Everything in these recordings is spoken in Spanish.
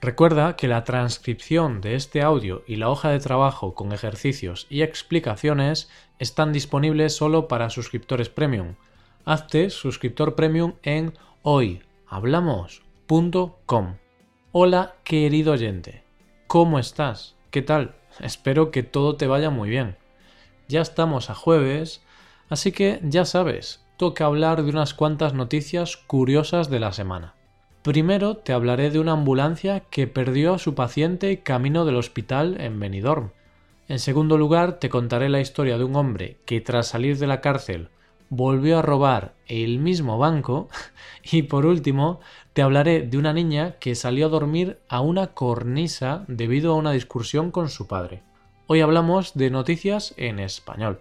Recuerda que la transcripción de este audio y la hoja de trabajo con ejercicios y explicaciones están disponibles solo para suscriptores premium. Hazte suscriptor premium en hoyhablamos.com. Hola querido oyente, ¿cómo estás? ¿Qué tal? Espero que todo te vaya muy bien. Ya estamos a jueves, así que ya sabes, toca hablar de unas cuantas noticias curiosas de la semana. Primero te hablaré de una ambulancia que perdió a su paciente camino del hospital en Benidorm. En segundo lugar te contaré la historia de un hombre que tras salir de la cárcel volvió a robar el mismo banco y por último te hablaré de una niña que salió a dormir a una cornisa debido a una discusión con su padre. Hoy hablamos de noticias en español.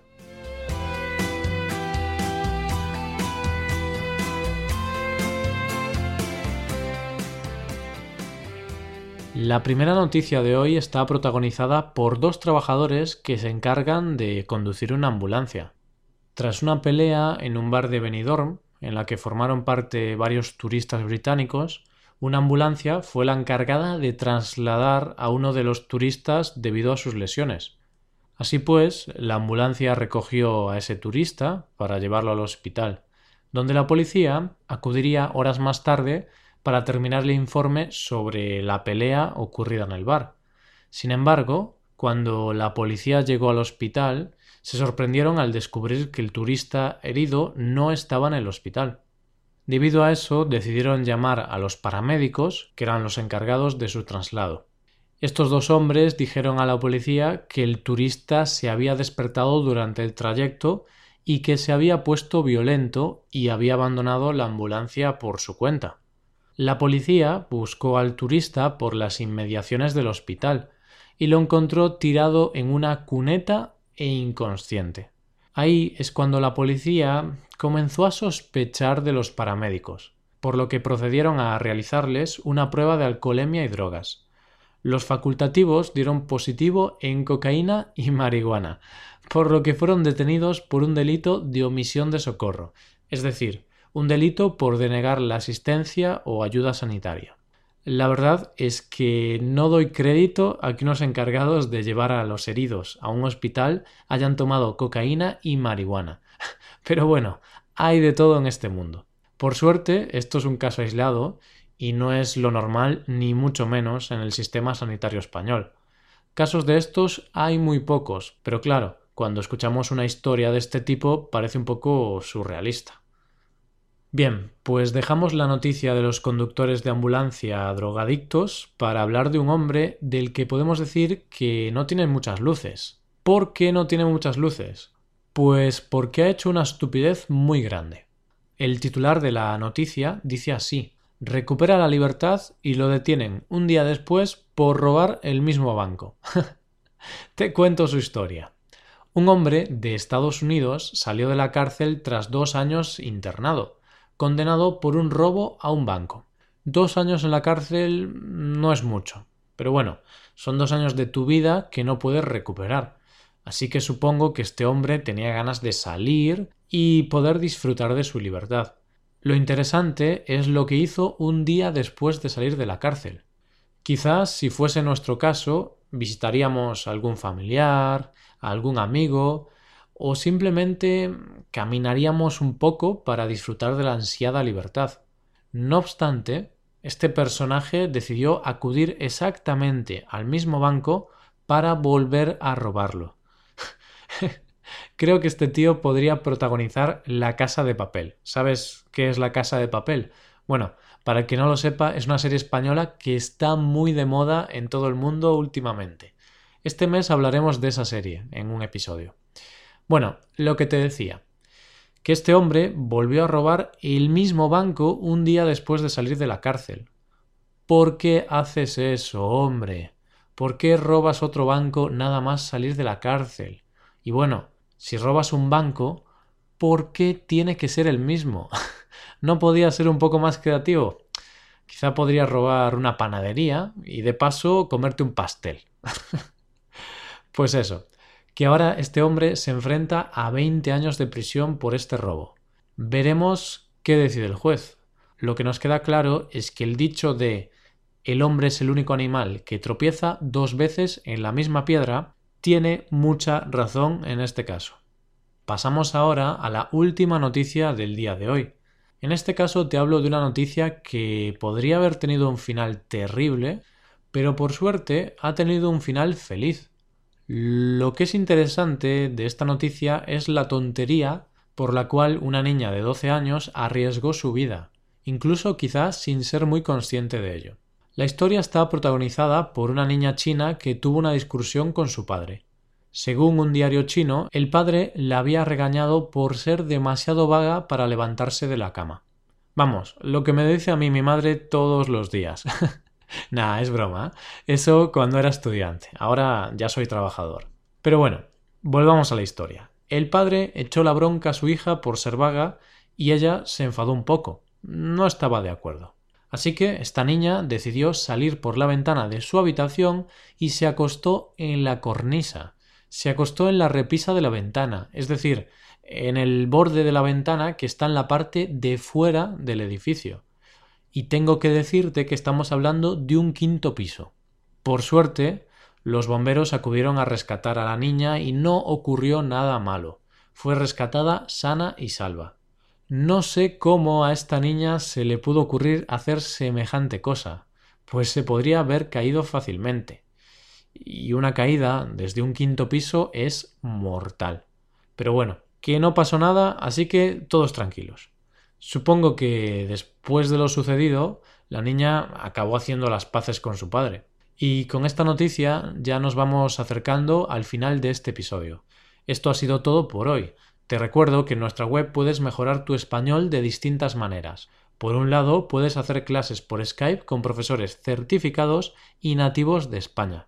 La primera noticia de hoy está protagonizada por dos trabajadores que se encargan de conducir una ambulancia. Tras una pelea en un bar de Benidorm, en la que formaron parte varios turistas británicos, una ambulancia fue la encargada de trasladar a uno de los turistas debido a sus lesiones. Así pues, la ambulancia recogió a ese turista para llevarlo al hospital, donde la policía acudiría horas más tarde para terminar el informe sobre la pelea ocurrida en el bar. Sin embargo, cuando la policía llegó al hospital, se sorprendieron al descubrir que el turista herido no estaba en el hospital. Debido a eso, decidieron llamar a los paramédicos, que eran los encargados de su traslado. Estos dos hombres dijeron a la policía que el turista se había despertado durante el trayecto y que se había puesto violento y había abandonado la ambulancia por su cuenta. La policía buscó al turista por las inmediaciones del hospital y lo encontró tirado en una cuneta e inconsciente. Ahí es cuando la policía comenzó a sospechar de los paramédicos, por lo que procedieron a realizarles una prueba de alcoholemia y drogas. Los facultativos dieron positivo en cocaína y marihuana, por lo que fueron detenidos por un delito de omisión de socorro, es decir, un delito por denegar la asistencia o ayuda sanitaria. La verdad es que no doy crédito a que unos encargados de llevar a los heridos a un hospital hayan tomado cocaína y marihuana. Pero bueno, hay de todo en este mundo. Por suerte, esto es un caso aislado y no es lo normal ni mucho menos en el sistema sanitario español. Casos de estos hay muy pocos, pero claro, cuando escuchamos una historia de este tipo parece un poco surrealista. Bien, pues dejamos la noticia de los conductores de ambulancia drogadictos para hablar de un hombre del que podemos decir que no tiene muchas luces. ¿Por qué no tiene muchas luces? Pues porque ha hecho una estupidez muy grande. El titular de la noticia dice así recupera la libertad y lo detienen un día después por robar el mismo banco. Te cuento su historia. Un hombre de Estados Unidos salió de la cárcel tras dos años internado condenado por un robo a un banco. Dos años en la cárcel no es mucho, pero bueno, son dos años de tu vida que no puedes recuperar. Así que supongo que este hombre tenía ganas de salir y poder disfrutar de su libertad. Lo interesante es lo que hizo un día después de salir de la cárcel. Quizás, si fuese nuestro caso, visitaríamos a algún familiar, a algún amigo, o simplemente caminaríamos un poco para disfrutar de la ansiada libertad. No obstante, este personaje decidió acudir exactamente al mismo banco para volver a robarlo. Creo que este tío podría protagonizar La Casa de Papel. ¿Sabes qué es La Casa de Papel? Bueno, para el que no lo sepa, es una serie española que está muy de moda en todo el mundo últimamente. Este mes hablaremos de esa serie en un episodio. Bueno, lo que te decía, que este hombre volvió a robar el mismo banco un día después de salir de la cárcel. ¿Por qué haces eso, hombre? ¿Por qué robas otro banco nada más salir de la cárcel? Y bueno, si robas un banco, ¿por qué tiene que ser el mismo? ¿No podía ser un poco más creativo? Quizá podría robar una panadería y de paso comerte un pastel. pues eso, que ahora este hombre se enfrenta a 20 años de prisión por este robo. Veremos qué decide el juez. Lo que nos queda claro es que el dicho de el hombre es el único animal que tropieza dos veces en la misma piedra tiene mucha razón en este caso. Pasamos ahora a la última noticia del día de hoy. En este caso te hablo de una noticia que podría haber tenido un final terrible, pero por suerte ha tenido un final feliz. Lo que es interesante de esta noticia es la tontería por la cual una niña de 12 años arriesgó su vida, incluso quizás sin ser muy consciente de ello. La historia está protagonizada por una niña china que tuvo una discusión con su padre. Según un diario chino, el padre la había regañado por ser demasiado vaga para levantarse de la cama. Vamos, lo que me dice a mí mi madre todos los días. Nah, es broma. Eso cuando era estudiante. Ahora ya soy trabajador. Pero bueno, volvamos a la historia. El padre echó la bronca a su hija por ser vaga y ella se enfadó un poco. No estaba de acuerdo. Así que esta niña decidió salir por la ventana de su habitación y se acostó en la cornisa. Se acostó en la repisa de la ventana, es decir, en el borde de la ventana que está en la parte de fuera del edificio y tengo que decirte que estamos hablando de un quinto piso. Por suerte, los bomberos acudieron a rescatar a la niña y no ocurrió nada malo. Fue rescatada sana y salva. No sé cómo a esta niña se le pudo ocurrir hacer semejante cosa, pues se podría haber caído fácilmente. Y una caída desde un quinto piso es mortal. Pero bueno, que no pasó nada, así que todos tranquilos. Supongo que después de lo sucedido, la niña acabó haciendo las paces con su padre. Y con esta noticia ya nos vamos acercando al final de este episodio. Esto ha sido todo por hoy. Te recuerdo que en nuestra web puedes mejorar tu español de distintas maneras. Por un lado, puedes hacer clases por Skype con profesores certificados y nativos de España.